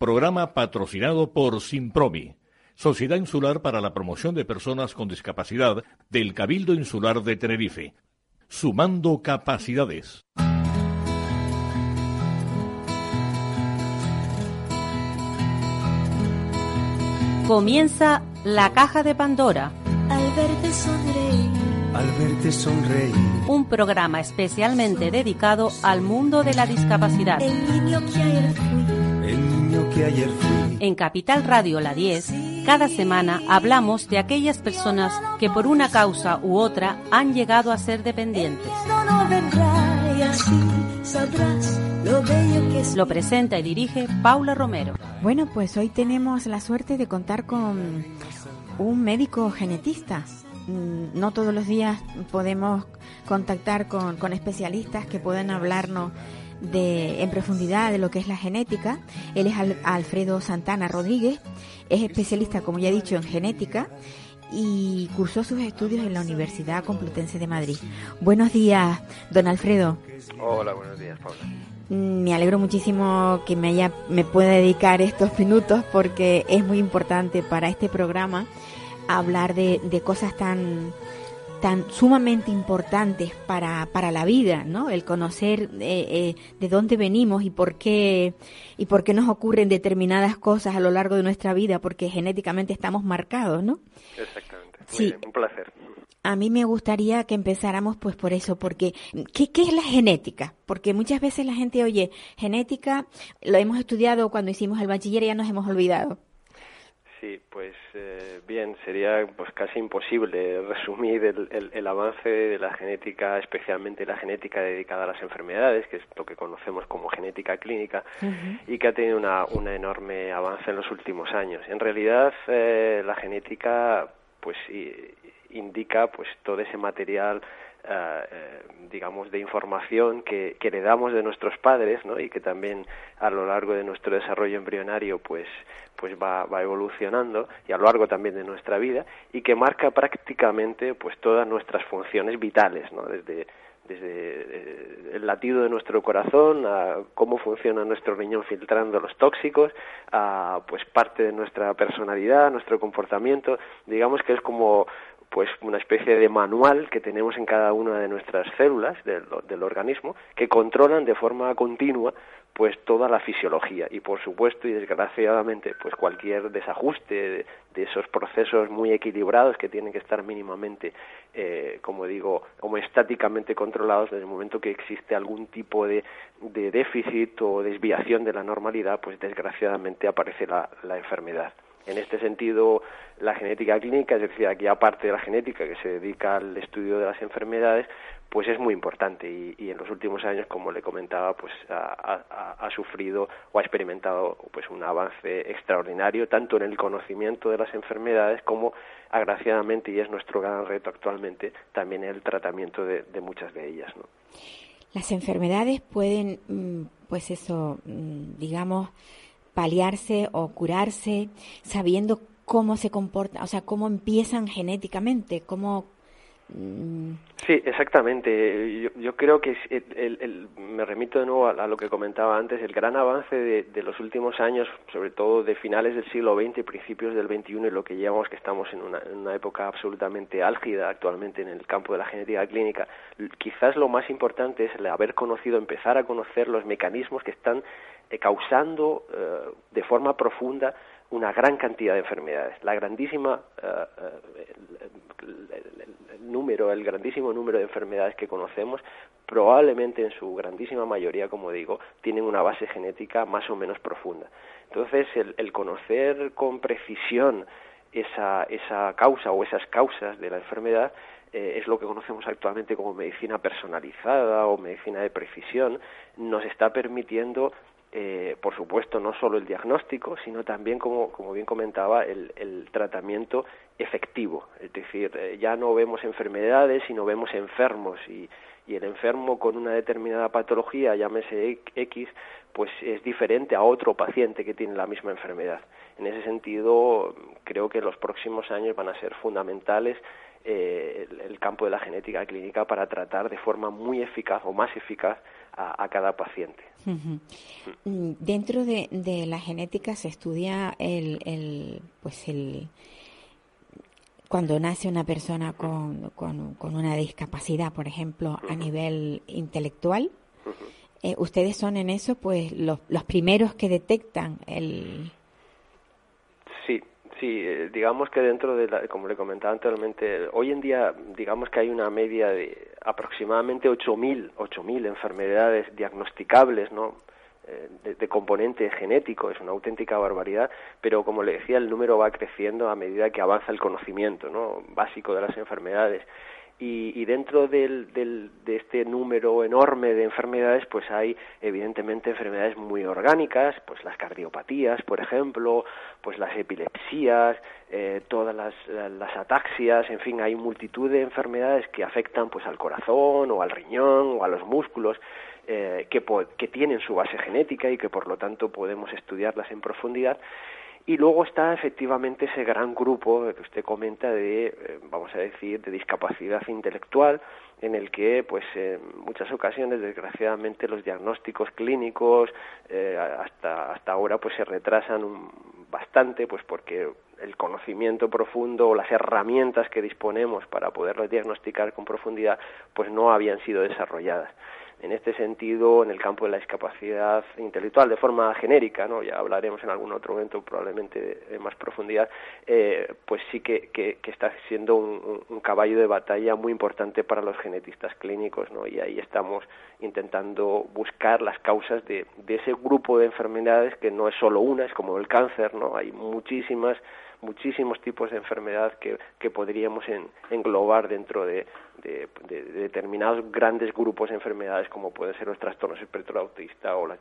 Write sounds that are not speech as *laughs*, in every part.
Programa patrocinado por Simpromi, Sociedad Insular para la Promoción de Personas con Discapacidad del Cabildo Insular de Tenerife. Sumando capacidades. Comienza la caja de Pandora. Al verte sonreír. Al verte sonreír. Un programa especialmente dedicado al mundo de la discapacidad. El niño que ayer fui. El niño que ayer fui. En Capital Radio La 10, cada semana hablamos de aquellas personas que por una causa u otra han llegado a ser dependientes. Lo presenta y dirige Paula Romero. Bueno, pues hoy tenemos la suerte de contar con un médico genetista. Mm, No todos los días podemos contactar con, con especialistas que puedan hablarnos de, en profundidad de lo que es la genética. Él es Al- Alfredo Santana Rodríguez, es especialista, como ya he dicho, en genética y cursó sus estudios en la Universidad Complutense de Madrid. Buenos días, don Alfredo. Hola, buenos días, Paula. Mm, Me alegro muchísimo que me haya, me pueda dedicar estos minutos porque es muy importante para este programa hablar de, de cosas tan tan sumamente importantes para, para la vida, ¿no? El conocer eh, eh, de dónde venimos y por qué y por qué nos ocurren determinadas cosas a lo largo de nuestra vida, porque genéticamente estamos marcados, ¿no? Exactamente. Sí. bien, un placer. A mí me gustaría que empezáramos pues por eso, porque ¿qué, ¿qué es la genética? Porque muchas veces la gente oye, genética lo hemos estudiado cuando hicimos el bachiller y ya nos hemos olvidado. Sí, pues eh, bien, sería pues casi imposible *laughs* resumir el, el- el avance de la genética, especialmente la genética dedicada a las enfermedades, que es lo que conocemos como genética clínica, y que ha tenido una, una enorme avance en los últimos años. En realidad, eh, la genética pues indica pues todo ese material eh, digamos de información que, que heredamos de nuestros padres ¿no? y que también a lo largo de nuestro desarrollo embrionario pues pues va, va evolucionando y a lo largo también de nuestra vida y que marca prácticamente pues todas nuestras funciones vitales ¿no? desde desde eh, el latido de nuestro corazón a cómo funciona nuestro riñón filtrando los tóxicos a pues parte de nuestra personalidad nuestro comportamiento digamos que es como pues una especie de manual que tenemos en cada una de nuestras células del, del organismo que controlan de forma continua pues toda la fisiología. Y por supuesto y desgraciadamente pues cualquier desajuste de, esos procesos muy equilibrados que tienen que estar mínimamente eh, como digo homeostáticamente controlados desde el momento que existe algún tipo de, de déficit o desviación de la normalidad pues desgraciadamente aparece la enfermedad en este sentido, la genética clínica, es decir, aquí aparte de la genética que se dedica al estudio de las enfermedades, pues es muy importante y, y en los últimos años, como le comentaba, pues ha, sufrido o ha experimentado pues un avance extraordinario tanto en el conocimiento de las enfermedades como, agraciadamente, y es nuestro gran reto actualmente, también el tratamiento de, de muchas de ellas, ¿no? Las enfermedades pueden, mm, pues eso, mm, digamos, paliarse o curarse sabiendo cómo se comporta, o sea, cómo empiezan genéticamente, cómo... mm, Sí, exactamente. Yo, creo que el- me remito de nuevo a, lo que comentaba antes, el gran avance de, de los últimos años, sobre todo de finales del siglo XX y principios del XXI, y lo que llevamos que estamos en una, en una época absolutamente álgida actualmente en el campo de la genética clínica, quizás lo más importante es el haber conocido, empezar a conocer los mecanismos que están causando eh, de forma profunda una gran cantidad de enfermedades. La grandísima eh, eh, el- número, el grandísimo número de enfermedades que conocemos, probablemente en su grandísima mayoría, como digo, tienen una base genética más o menos profunda. Entonces, el, el conocer con precisión esa, esa causa o esas causas de la enfermedad eh, es lo que conocemos actualmente como medicina personalizada o medicina de precisión, nos está permitiendo eh, por supuesto, no solo el diagnóstico, sino también, como, como bien comentaba, el, el tratamiento efectivo. Es decir, eh, ya no vemos enfermedades, sino vemos enfermos y, y el enfermo con una determinada patología, llámese X, pues es diferente a otro paciente que tiene la misma enfermedad. En ese sentido, creo que los próximos años van a ser fundamentales eh, el, el campo de la genética clínica para tratar de forma muy eficaz o más eficaz a, cada paciente. Mm, dentro de, de, la genética se estudia el, el, pues el cuando nace una persona con, con, una discapacidad, por ejemplo, a nivel intelectual. Eh, ustedes son en eso, pues, los, los primeros que detectan el, Sí, eh, digamos que dentro de, la, como le comentaba anteriormente, hoy en día digamos que hay una media de aproximadamente 8.000 8.000 enfermedades diagnosticables, ¿no? Eh, de, de, componente genético, es una auténtica barbaridad, pero como le decía, el número va creciendo a medida que avanza el conocimiento ¿no? básico de las enfermedades y, dentro del, del, de este número enorme de enfermedades, pues hay evidentemente enfermedades muy orgánicas, pues las cardiopatías, por ejemplo, pues las epilepsias, eh, todas las, las, ataxias, en fin, hay multitud de enfermedades que afectan pues al corazón o al riñón o a los músculos. Eh, que, que tienen su base genética y que por lo tanto podemos estudiarlas en profundidad y luego está efectivamente ese gran grupo que usted comenta de, eh, vamos a decir, de discapacidad intelectual, en el que, pues, en muchas ocasiones, desgraciadamente, los diagnósticos clínicos eh, hasta hasta ahora, pues, se retrasan bastante, pues, porque el conocimiento profundo o las herramientas que disponemos para poderlos diagnosticar con profundidad, pues, no habían sido desarrolladas en este sentido, en el campo de la discapacidad intelectual, de forma genérica, ¿no? ya hablaremos en algún otro momento probablemente de, más profundidad, eh, pues sí que, que, está siendo un, caballo de batalla muy importante para los genetistas clínicos, ¿no? y ahí estamos intentando buscar las causas de, de ese grupo de enfermedades que no es solo una, es como el cáncer, ¿no? hay muchísimas muchísimos tipos de enfermedad que, que podríamos englobar dentro de, determinados grandes grupos de enfermedades como pueden ser los trastornos espectro autista o la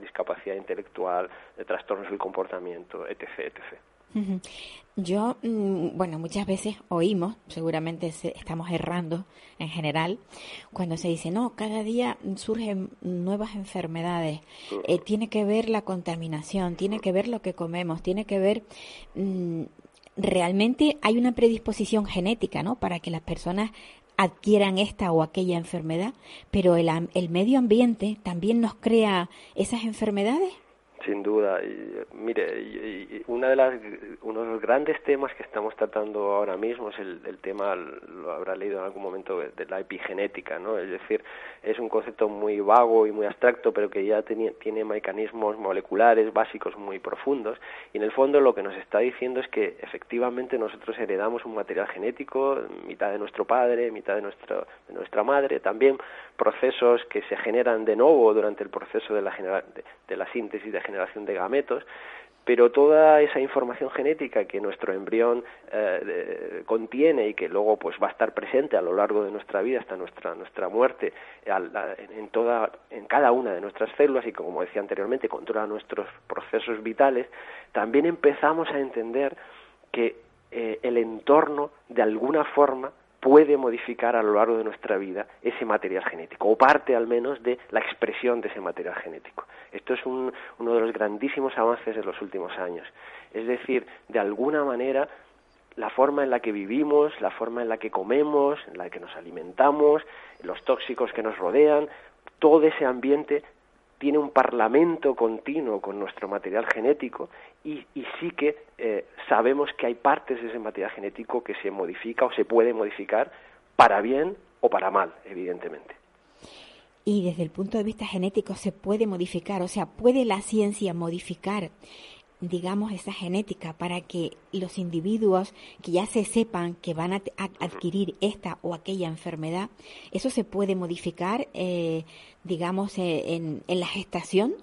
discapacidad intelectual, de trastornos del comportamiento, etc. etc. Yo, mm, bueno, muchas veces oímos, seguramente estamos errando en general, cuando se dice, no, cada día surgen nuevas enfermedades, eh, tiene que ver la contaminación, tiene que ver lo que comemos, tiene que ver... Mm, realmente hay una predisposición genética, ¿no? Para que las personas adquieran esta o aquella enfermedad, pero el, el medio ambiente también nos crea esas enfermedades. Sin duda. Y, mire, y, una de las, uno de los grandes temas que estamos tratando ahora mismo es el, tema, lo habrá leído en algún momento, de la epigenética, ¿no? Es decir, es un concepto muy vago y muy abstracto, pero que ya tiene, tiene mecanismos moleculares básicos muy profundos. Y en el fondo lo que nos está diciendo es que efectivamente nosotros heredamos un material genético, mitad de nuestro padre, mitad de, nuestro, de nuestra madre, también procesos que se generan de nuevo durante el proceso de la, de, de la síntesis de generación de gametos, pero toda esa información genética que nuestro embrión eh, contiene y que luego pues va a estar presente a lo largo de nuestra vida hasta nuestra nuestra muerte en toda en cada una de nuestras células y como decía anteriormente controla nuestros procesos vitales también empezamos a entender que eh, el entorno de alguna forma puede modificar a lo largo de nuestra vida ese material genético, o parte al menos de la expresión de ese material genético. Esto es uno de los grandísimos avances de los últimos años. Es decir, de alguna manera, la forma en la que vivimos, la forma en la que comemos, en la que nos alimentamos, los tóxicos que nos rodean, todo ese ambiente tiene un parlamento continuo con nuestro material genético y, sí que eh, sabemos que hay partes de ese material genético que se modifica o se puede modificar para bien o para mal, evidentemente. Y desde el punto de vista genético se puede modificar, o sea, puede la ciencia modificar digamos, esa genética para que los individuos que ya se sepan que van a, adquirir esta o aquella enfermedad, eso se puede modificar, eh, digamos, eh, en, en, la gestación.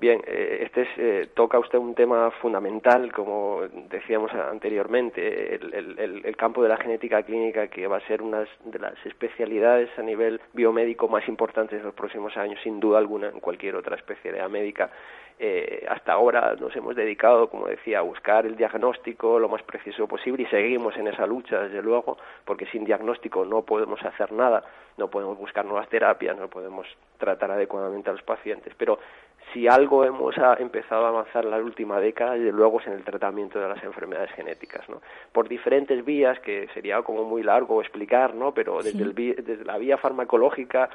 Bien, eh, este es, toca usted un tema fundamental, como decíamos anteriormente, el, el, el, campo de la genética clínica, que va a ser una de las especialidades a nivel biomédico más importantes en los próximos años, sin duda alguna, en cualquier otra especialidad médica eh, hasta ahora nos hemos dedicado, como decía, a buscar el diagnóstico lo más preciso posible y seguimos en esa lucha, desde luego, porque sin diagnóstico no podemos hacer nada, no podemos buscar nuevas terapias, no podemos tratar adecuadamente a los pacientes. Pero si algo hemos empezado a avanzar en la última década, desde luego es en el tratamiento de las enfermedades genéticas, ¿no? Por diferentes vías, que sería como muy largo explicar, ¿no? Pero desde, el, desde la vía farmacológica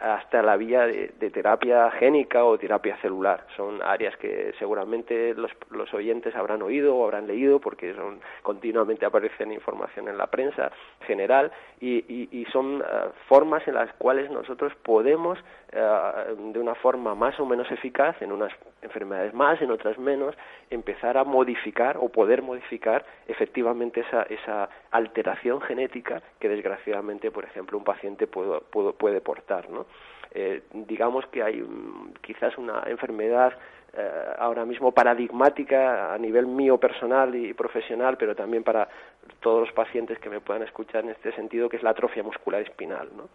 hasta la vía de, terapia génica o terapia celular. Son áreas que seguramente los, los, oyentes habrán oído o habrán leído porque son continuamente aparecen información en la prensa general y, y, son eh, formas en las cuales nosotros podemos eh, de una forma más o menos eficaz en unas enfermedades más, en otras menos, empezar a modificar o poder modificar efectivamente esa, esa alteración genética que desgraciadamente, por ejemplo, un paciente puede, puede, puede portar, ¿no? Eh, digamos que hay quizás una enfermedad eh, ahora mismo paradigmática a nivel mío personal y profesional, pero también para todos los pacientes que me puedan escuchar en este sentido, que es la atrofia muscular espinal. ¿no?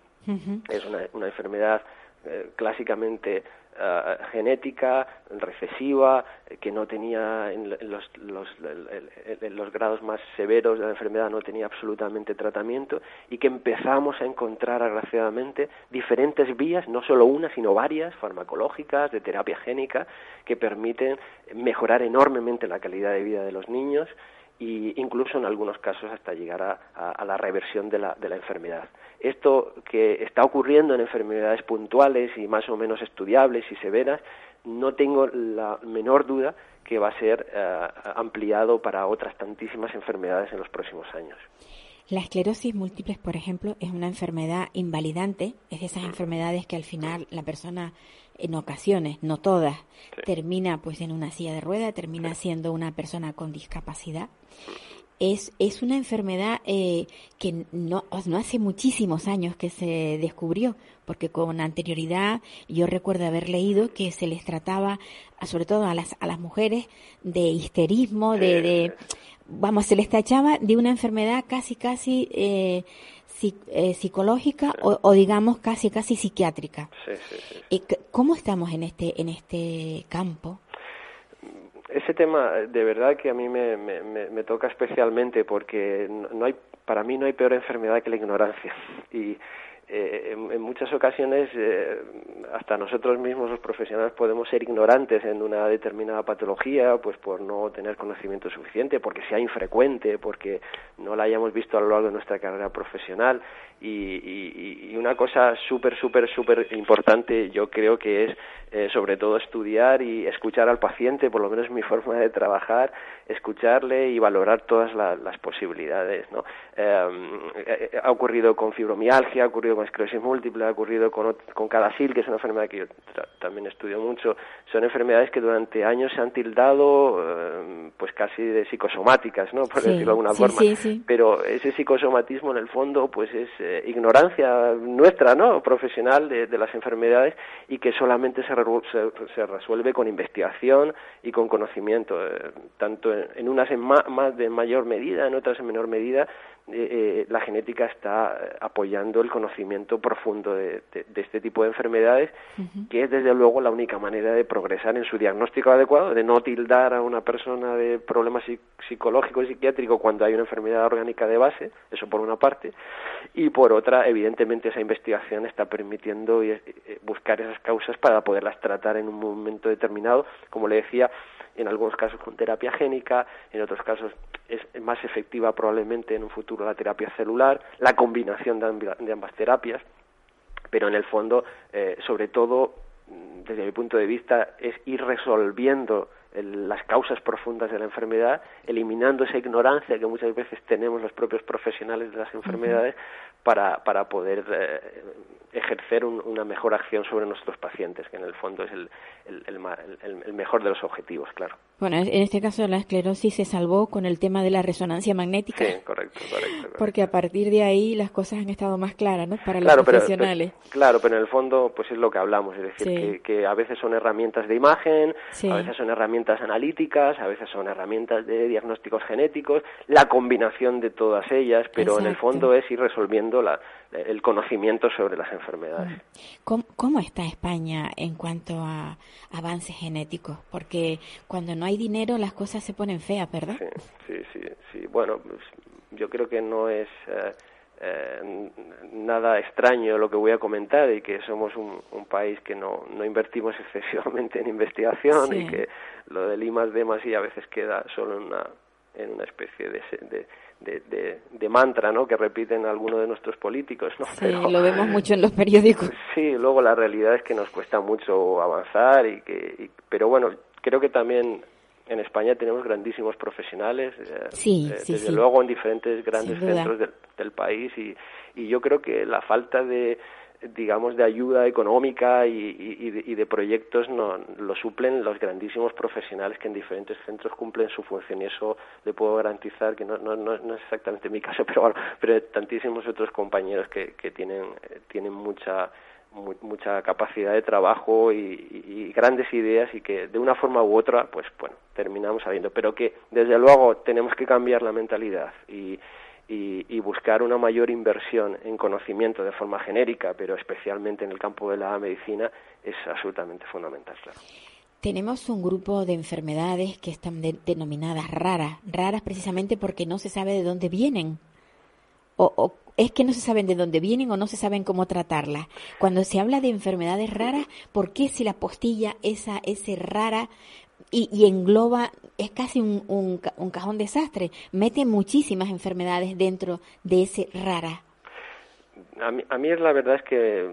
Es una, una enfermedad eh, clásicamente eh, genética, recesiva, que no tenía en, los, los, grados más severos de la enfermedad no tenía absolutamente tratamiento y que empezamos a encontrar agraciadamente diferentes vías, no solo una, sino varias, farmacológicas, de terapia génica, que permiten mejorar enormemente la calidad de vida de los niños e incluso en algunos casos hasta llegar a, la reversión de la, de la, enfermedad. Esto que está ocurriendo en enfermedades puntuales y más o menos estudiables y severas, no tengo la menor duda que va a ser eh, ampliado para otras tantísimas enfermedades en los próximos años. La esclerosis múltiple, por ejemplo, es una enfermedad invalidante, es de esas enfermedades que al final la persona en ocasiones, no todas, termina pues en una silla de rueda, termina siendo una persona con discapacidad. Es, es una enfermedad eh, que no, no hace muchísimos años que se descubrió, porque con anterioridad yo recuerdo haber leído que se les trataba, sobre todo a las, a las mujeres, de histerismo, de, de vamos, se les tachaba de una enfermedad casi, casi eh, eh, psicológica o, digamos casi casi psiquiátrica. Sí, ¿Cómo estamos en este en este campo? Ese tema de verdad que a mí me, me, me toca especialmente porque no hay para mí no hay peor enfermedad que la ignorancia y eh, en, muchas ocasiones eh, hasta nosotros mismos los profesionales podemos ser ignorantes en una determinada patología pues por no tener conocimiento suficiente porque sea infrecuente porque no la hayamos visto a lo largo de nuestra carrera profesional. Y, y, una cosa súper súper súper importante yo creo que es eh, sobre todo estudiar y escuchar al paciente por lo menos mi forma de trabajar escucharle y valorar todas las posibilidades ¿no? ha ocurrido con fibromialgia ha ocurrido con esclerosis múltiple, ha ocurrido con, con Cadasil, que es una enfermedad que yo también estudio mucho. Son enfermedades que durante años se han tildado eh, pues casi de psicosomáticas, ¿no? Por decirlo de alguna forma. Pero ese psicosomatismo en el fondo pues es eh, ignorancia nuestra, ¿no? Profesional de, las enfermedades y que solamente se, se, resuelve con investigación y con conocimiento, eh, tanto en, unas en más de mayor medida, en otras en menor medida, eh, la genética está apoyando el conocimiento profundo de, este tipo de enfermedades, que es desde luego la única manera de progresar en su diagnóstico adecuado, de no tildar a una persona de problemas psicológicos y psiquiátricos cuando hay una enfermedad orgánica de base, eso por una parte, y por otra, evidentemente, esa investigación está permitiendo eh, buscar esas causas para poderlas tratar en un momento determinado, como le decía, en algunos casos con terapia génica, en otros casos es más efectiva probablemente en un futuro la terapia celular, la combinación de, ambas terapias, pero en el fondo, eh, sobre todo, desde mi punto de vista, es ir resolviendo las causas profundas de la enfermedad, eliminando esa ignorancia que muchas veces tenemos los propios profesionales de las enfermedades para, para poder eh, ejercer una mejor acción sobre nuestros pacientes, que en el fondo es el, el, mejor de los objetivos, claro. Bueno, en este caso la esclerosis se salvó con el tema de la resonancia magnética. Sí, correcto, correcto. Porque a partir de ahí las cosas han estado más claras, ¿no? Para los profesionales. claro, pero en el fondo pues es lo que hablamos, es decir, que, a veces son herramientas de imagen, a veces son herramientas analíticas, a veces son herramientas de diagnósticos genéticos, la combinación de todas ellas, pero en el fondo es ir resolviendo la, el conocimiento sobre las enfermedades. ¿Cómo, está España en cuanto a avances genéticos? Porque cuando no hay dinero las cosas se ponen feas, ¿verdad? Sí, sí, sí. Bueno, pues, yo creo que no es eh, eh, nada extraño lo que voy a comentar y que somos un, país que no, no invertimos *laughs* excesivamente en investigación y que lo del I más D más I a veces queda solo en una en una especie de, de, de, de, mantra ¿no? que repiten algunos de nuestros políticos. ¿no? Sí, *laughs* lo vemos mucho en los periódicos. *laughs* Sí, luego la realidad es que nos cuesta mucho avanzar, y que, pero bueno, creo que también en España tenemos grandísimos profesionales, eh, sí, eh, sí, desde sí. luego en diferentes grandes centros del, del país y, y yo creo que la falta de digamos, de ayuda económica y, y, de, y, de, proyectos no, lo suplen los grandísimos profesionales que en diferentes centros cumplen su función y eso le puedo garantizar que no, no, no, no es exactamente mi *laughs* caso, pero, bueno, pero tantísimos otros compañeros que, que tienen, tienen mucha muy, mucha capacidad de trabajo y, grandes ideas y que de una forma u otra pues bueno terminamos sabiendo pero que desde luego tenemos que cambiar la mentalidad y, y, y, buscar una mayor inversión en conocimiento de forma genérica, pero especialmente en el campo de la medicina, es absolutamente fundamental, claro. Tenemos un grupo de enfermedades que están de, denominadas raras, raras precisamente porque no se sabe de dónde vienen. O, es que no se saben de dónde vienen o no se saben cómo tratarlas. Cuando se habla de enfermedades raras, ¿por qué si la postilla esa ese rara y, y, engloba, es casi un, un, un, cajón desastre, mete muchísimas enfermedades dentro de ese rara. A mí, a mí la verdad es que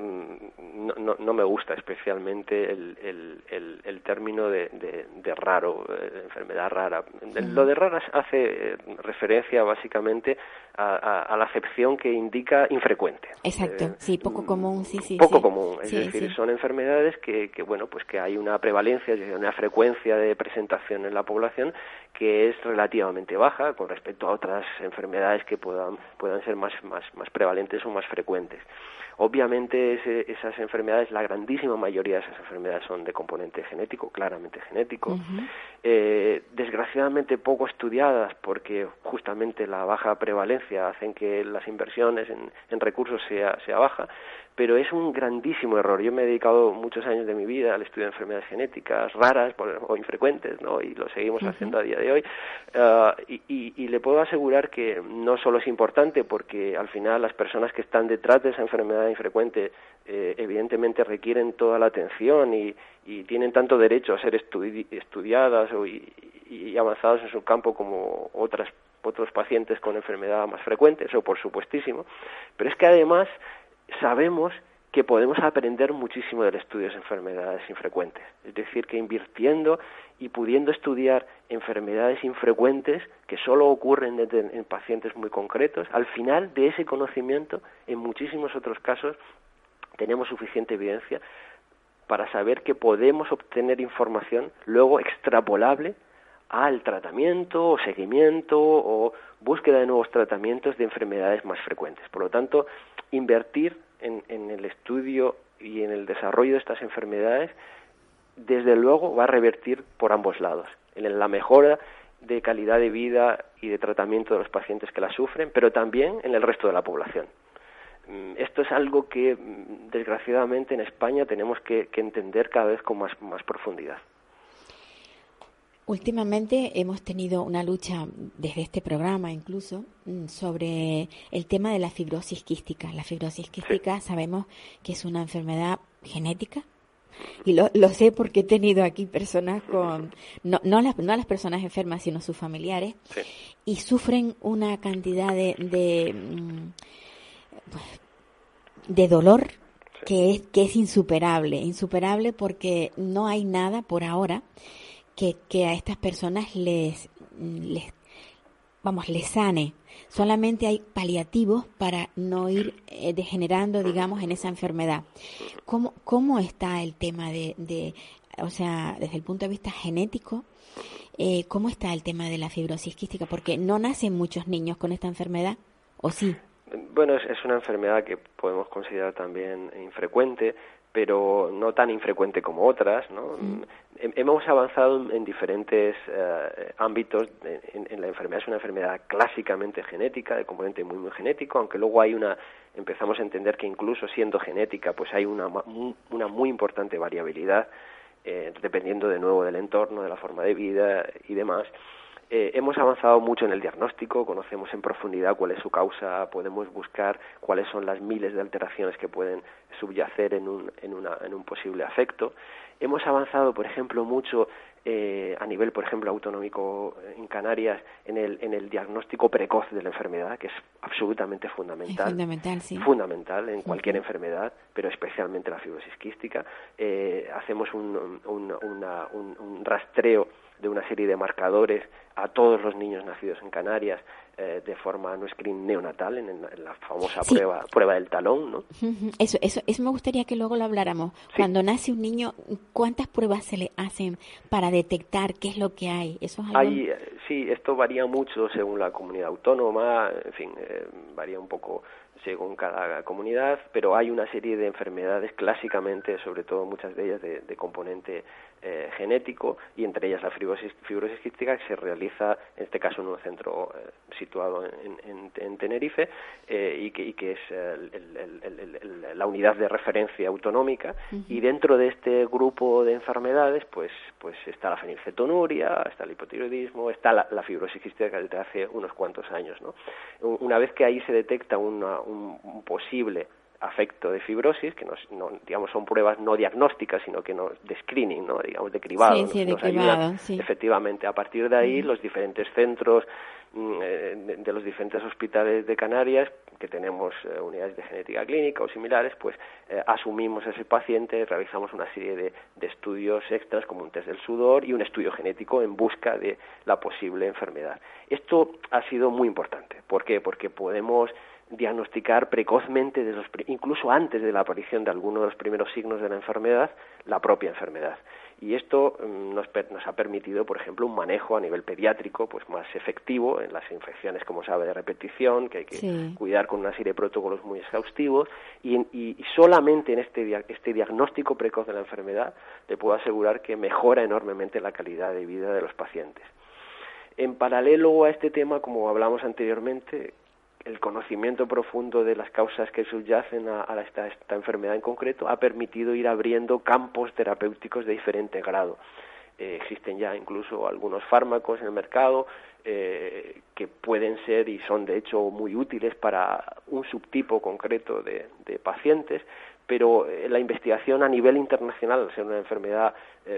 no, no, no me gusta especialmente el, el, el, el término de, de, de raro, de enfermedad rara. Mm. Lo de rara hace referencia básicamente a, a, a, la acepción que indica infrecuente. Exacto, eh, sí, poco común, sí, sí. Poco sí. común, es sí, decir, son enfermedades que, que, bueno, pues que hay una prevalencia, una frecuencia de presentación en la población que es relativamente baja con respecto a otras enfermedades que puedan, puedan ser más, más, más prevalentes o más frecuentes. Obviamente ese, esas enfermedades, la grandísima mayoría de esas enfermedades son de componente genético, claramente genético, uh -huh. eh, desgraciadamente poco estudiadas porque justamente la baja prevalencia hacen que las inversiones en, en recursos sea, sea baja, pero es un grandísimo error. Yo me he dedicado muchos años de mi vida al estudio de enfermedades genéticas raras o infrecuentes, ¿no? Y lo seguimos uh -huh. haciendo a día de hoy. Uh, y, y, y, le puedo asegurar que no solo es importante, porque al final las personas que están detrás de esa enfermedad infrecuente eh, evidentemente requieren toda la atención y, y, tienen tanto derecho a ser estudi estudiadas o, y, y avanzados en su campo como otras otros pacientes con enfermedad más frecuente, eso por supuestísimo, pero es que además sabemos que podemos aprender muchísimo del estudio de enfermedades infrecuentes. Es decir, que invirtiendo y pudiendo estudiar enfermedades infrecuentes que solo ocurren en, en pacientes muy concretos, al final de ese conocimiento, en muchísimos otros casos, tenemos suficiente evidencia para saber que podemos obtener información luego extrapolable al tratamiento o seguimiento o búsqueda de nuevos tratamientos de enfermedades más frecuentes. Por lo tanto, invertir en, en, el estudio y en el desarrollo de estas enfermedades, desde luego va a revertir por ambos lados, en la mejora de calidad de vida y de tratamiento de los pacientes que la sufren, pero también en el resto de la población. Esto es algo que, desgraciadamente, en España tenemos que, entender cada vez con más profundidad. Últimamente hemos tenido una lucha desde este programa incluso sobre el tema de la fibrosis quística. La fibrosis quística sabemos que es una enfermedad genética y lo, lo, sé porque he tenido aquí personas con, no, no, las, no las personas enfermas, sino sus familiares, sí. y sufren una cantidad de, de, de dolor sí. que, es, que es insuperable, insuperable porque no hay nada por ahora que, que a estas personas les, les, vamos, les sane. Solamente hay paliativos para no ir eh, degenerando, digamos, en esa enfermedad. ¿Cómo, cómo está el tema de, de, o sea, desde el punto de vista genético, eh, cómo está el tema de la fibrosis quística? Porque no nacen muchos niños con esta enfermedad, ¿o sí? Bueno, es, es una enfermedad que podemos considerar también infrecuente, pero no tan infrecuente como otras, ¿no? Mm. Hemos avanzado en diferentes uh, ámbitos. En, en, la enfermedad es una enfermedad clásicamente genética, de componente muy muy genético, aunque luego hay una empezamos a entender que incluso siendo genética, pues hay una una muy importante variabilidad eh, dependiendo de nuevo del entorno, de la forma de vida y demás. Eh, hemos avanzado mucho en el diagnóstico, conocemos en profundidad cuál es su causa, podemos buscar cuáles son las miles de alteraciones que pueden subyacer en un, en una, en un posible afecto. Hemos avanzado, por ejemplo, mucho eh, a nivel, por ejemplo, autonómico en Canarias, en el, en el diagnóstico precoz de la enfermedad, que es absolutamente fundamental. fundamental, sí. Fundamental en cualquier enfermedad, pero especialmente la fibrosis quística. Eh, hacemos un, un, un rastreo de una serie de marcadores a todos los niños nacidos en Canarias eh, de forma no screen neonatal en, la famosa prueba prueba del talón, ¿no? Eso, eso, eso me gustaría que luego lo habláramos. Cuando nace un niño, ¿cuántas pruebas se le hacen para detectar qué es lo que hay? Eso hay, eh, sí, esto varía mucho según la comunidad autónoma, en fin, eh, varía un poco según cada comunidad, pero hay una serie de enfermedades clásicamente, sobre todo muchas de ellas de, componente eh, genético, y entre ellas la fibrosis, fibrosis quística, que se realiza, en este caso, en un centro eh, situado en, en, Tenerife, eh, y, que, y, que, es la unidad de referencia autonómica, y dentro de este grupo de enfermedades, pues, pues está la fenilcetonuria, está el hipotiroidismo, está la, fibrosis quística desde hace unos cuantos años. ¿no? Una vez que ahí se detecta una un, posible afecto de fibrosis, que nos, no, digamos son pruebas no diagnósticas, sino que no de screening, ¿no? digamos de cribado, efectivamente. A partir de ahí, los diferentes centros mm, eh, de, los diferentes hospitales de Canarias, que tenemos eh, unidades de genética clínica o similares, pues eh, asumimos a ese paciente, realizamos una serie de, de estudios extras como un test del sudor y un estudio genético en busca de la posible enfermedad. Esto ha sido muy importante. ¿Por qué? Porque podemos diagnosticar precozmente, incluso antes de la aparición de algunos de los primeros signos de la enfermedad, la propia enfermedad. Y esto mm, nos, ha permitido, por ejemplo, un manejo a nivel pediátrico pues más efectivo en las infecciones, como sabe, de repetición, que hay que cuidar con una serie de protocolos muy exhaustivos. Y, solamente en este, este diagnóstico precoz de la enfermedad le puedo asegurar que mejora enormemente la calidad de vida de los pacientes. En paralelo a este tema, como hablamos anteriormente, el conocimiento profundo de las causas que subyacen a, esta, enfermedad en concreto ha permitido ir abriendo campos terapéuticos de diferente grado. Eh, existen ya incluso algunos fármacos en el mercado eh, que pueden ser y son de hecho muy útiles para un subtipo concreto de, pacientes, pero eh, la investigación a nivel internacional, al ser una enfermedad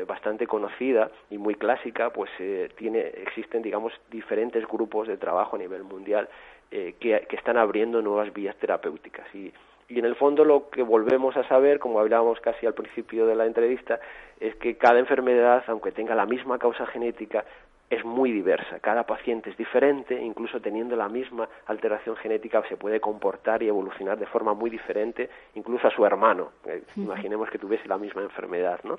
bastante conocida y muy clásica, pues tiene, existen, digamos, diferentes grupos de trabajo a nivel mundial eh, que, están abriendo nuevas vías terapéuticas. Y, y en el fondo lo que volvemos a saber, como hablábamos casi al principio de la entrevista, es que cada enfermedad, aunque tenga la misma causa genética, es muy diversa. Cada paciente es diferente, incluso teniendo la misma alteración genética se puede comportar y evolucionar de forma muy diferente, incluso a su hermano. Eh, imaginemos que tuviese la misma enfermedad, ¿no?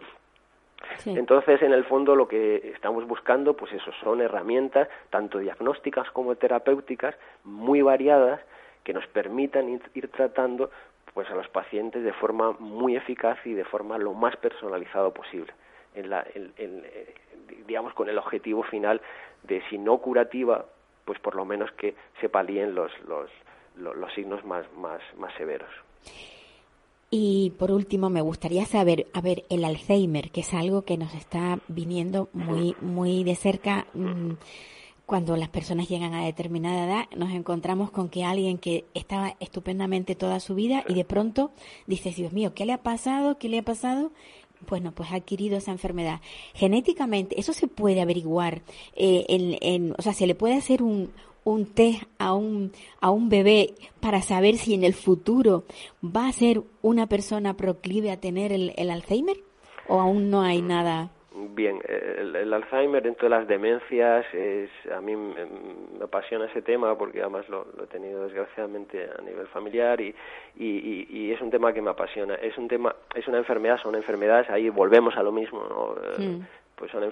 Entonces, en el fondo, lo que estamos buscando, pues eso, son herramientas, tanto diagnósticas como terapéuticas, muy variadas, que nos permitan ir, tratando pues a los pacientes de forma muy eficaz y de forma lo más personalizado posible. En la, eh, digamos, con el objetivo final de, si no curativa, pues por lo menos que se palíen los, los, los signos más, más, más severos. Y por último, me gustaría saber, a ver, el Alzheimer, que es algo que nos está viniendo muy, muy de cerca. Mm, cuando las personas llegan a determinada edad, nos encontramos con que alguien que estaba estupendamente toda su vida y de pronto dices, Dios mío, ¿qué le ha pasado? ¿Qué le ha pasado? Bueno, pues ha adquirido esa enfermedad. Genéticamente, eso se puede averiguar. Eh, en, en, o sea, se le puede hacer un, un test a un, a un bebé para saber si en el futuro va a ser una persona proclive a tener el, Alzheimer? ¿O aún no hay nada? Bien, el, Alzheimer dentro de las demencias es a mí me, apasiona ese tema porque además lo, he tenido desgraciadamente a nivel familiar y, y, es un tema que me apasiona. Es un tema, es una enfermedad, son enfermedades, ahí volvemos a lo mismo, ¿no? Mm pues son,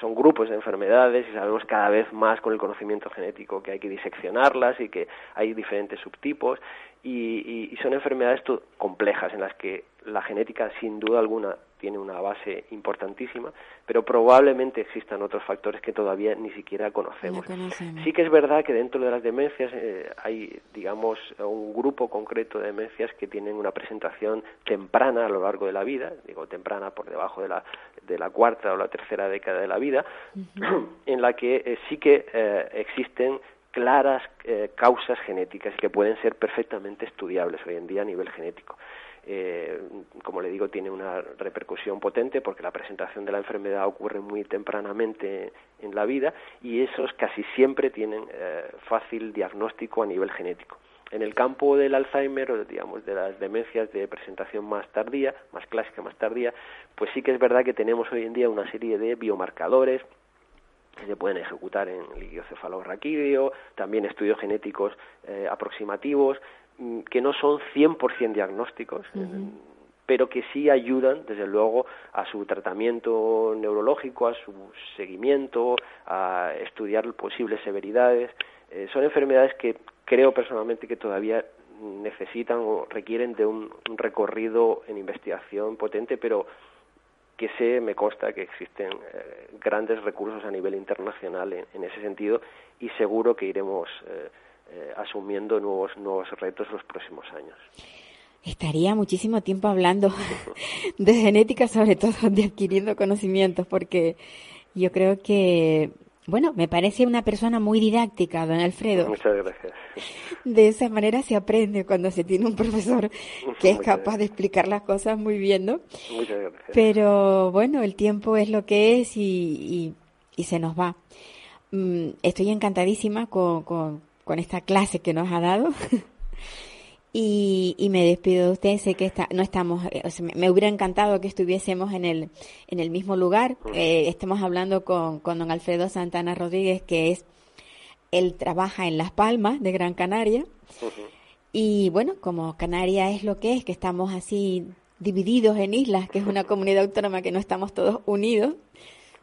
son grupos de enfermedades y sabemos cada vez más con el conocimiento genético que hay que diseccionarlas y que hay diferentes subtipos y, y son enfermedades complejas en las que la genética sin duda alguna tiene una base importantísima, pero probablemente existan otros factores que todavía ni siquiera conocemos. Sí que es verdad que dentro de las demencias eh, hay, digamos, un grupo concreto de demencias que tienen una presentación temprana a lo largo de la vida, digo temprana por debajo de la, de la cuarta o la tercera década de la vida, *clears throat* en la que eh, sí que eh, existen claras causas genéticas que pueden ser perfectamente estudiables hoy en día a nivel genético. eh, como le digo, tiene una repercusión potente porque la presentación de la enfermedad ocurre muy tempranamente en la vida y esos casi siempre tienen eh, fácil diagnóstico a nivel genético. En el campo del Alzheimer, o digamos, de las demencias de presentación más tardía, más clásica, más tardía, pues sí que es verdad que tenemos hoy en día una serie de biomarcadores que se pueden ejecutar en líquido cefalorraquídeo, también estudios genéticos eh, aproximativos, mm, que no son 100% diagnósticos, pero que sí ayudan, desde luego, a su tratamiento neurológico, a su seguimiento, a estudiar posibles severidades. Eh, son enfermedades que creo personalmente que todavía necesitan o requieren de un, recorrido en investigación potente, pero que sé, me consta que existen eh, grandes recursos a nivel internacional en, ese sentido y seguro que iremos eh, eh, asumiendo nuevos, nuevos retos los próximos años. Estaría muchísimo tiempo hablando *laughs* de genética, sobre todo de adquiriendo conocimientos, porque yo creo que bueno, me parece una persona muy didáctica, don Alfredo. Muchas gracias. De esa manera se aprende cuando se tiene un profesor que es capaz de explicar las cosas muy bien, ¿no? Muchas gracias. Pero bueno, el tiempo es lo que es y, y, se nos va. Mm, estoy encantadísima con, con, con esta clase que nos ha dado. *laughs* Y, y, me despido de usted. Sé que está, no estamos, eh, me, hubiera encantado que estuviésemos en el, en el mismo lugar. Eh, estamos hablando con, con don Alfredo Santana Rodríguez, que es, él trabaja en Las Palmas de Gran Canaria. Y bueno, como Canaria es lo que es, que estamos así divididos en islas, que es una comunidad autónoma que no estamos todos unidos,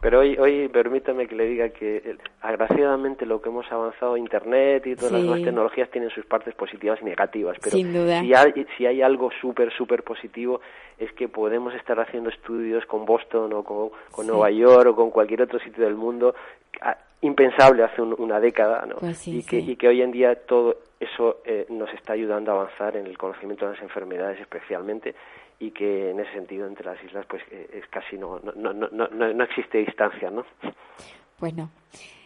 pero hoy, hoy permítame que le diga que eh, agraciadamente lo que hemos avanzado Internet y todas las nuevas tecnologías tienen sus partes positivas y negativas. Pero Sin duda. Si, hay, si hay algo súper, súper positivo es que podemos estar haciendo estudios con Boston o con, con Nueva York o con cualquier otro sitio del mundo ah, impensable hace una década, ¿no? Pues y, que, y que hoy en día todo eso eh, nos está ayudando a avanzar en el conocimiento de las enfermedades especialmente y que en ese sentido entre las islas pues eh, es casi no no, no, no, no existe distancia, ¿no? Pues no.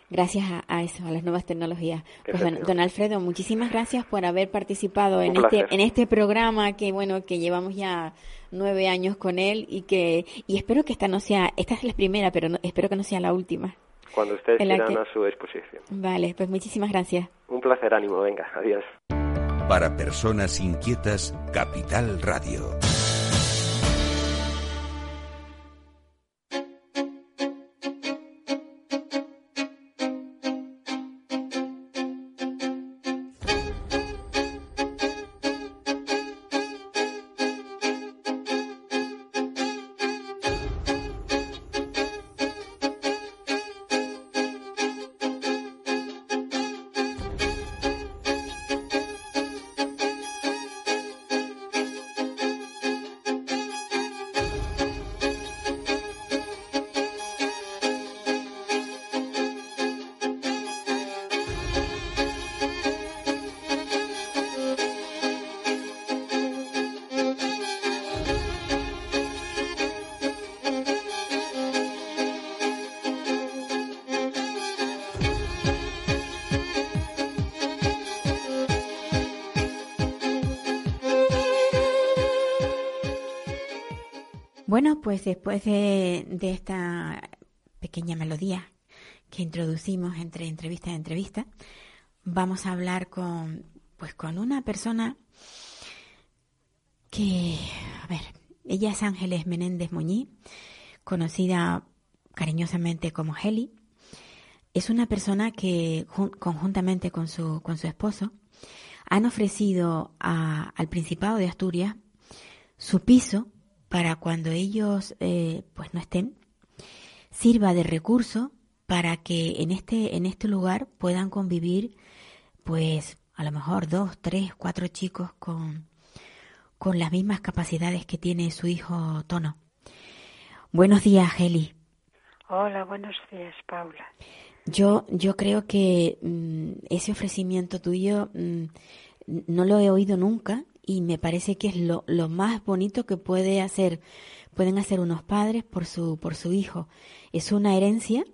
Gracias a, eso, a las nuevas tecnologías. Pues don, Alfredo, muchísimas gracias por haber participado en este en este programa que bueno que llevamos ya nueve años con él y que y espero que esta no sea esta es la primera, pero espero que no sea la última. Cuando ustedes quieran a su disposición. Vale, pues muchísimas gracias. Un placer, ánimo, venga, adiós. Para personas inquietas, Capital Radio. Bueno, pues después de, esta pequeña melodía que introducimos entre entrevista y entrevista, vamos a hablar con, pues con una persona que, a ver, ella es Ángeles Menéndez Muñiz, conocida cariñosamente como Heli. Es una persona que conjuntamente con su, con su esposo han ofrecido al Principado de Asturias su piso para cuando ellos eh, pues no estén, sirva de recurso para que en este, en este lugar puedan convivir pues a lo mejor dos, tres, cuatro chicos con, con las mismas capacidades que tiene su hijo Tono. Buenos días, Heli. Hola, buenos días, Paula. Yo, yo creo que mm, ese ofrecimiento tuyo mm, no lo he oído nunca y me parece que es lo, lo más bonito que puede hacer, pueden hacer unos padres por su, por su hijo. Es una herencia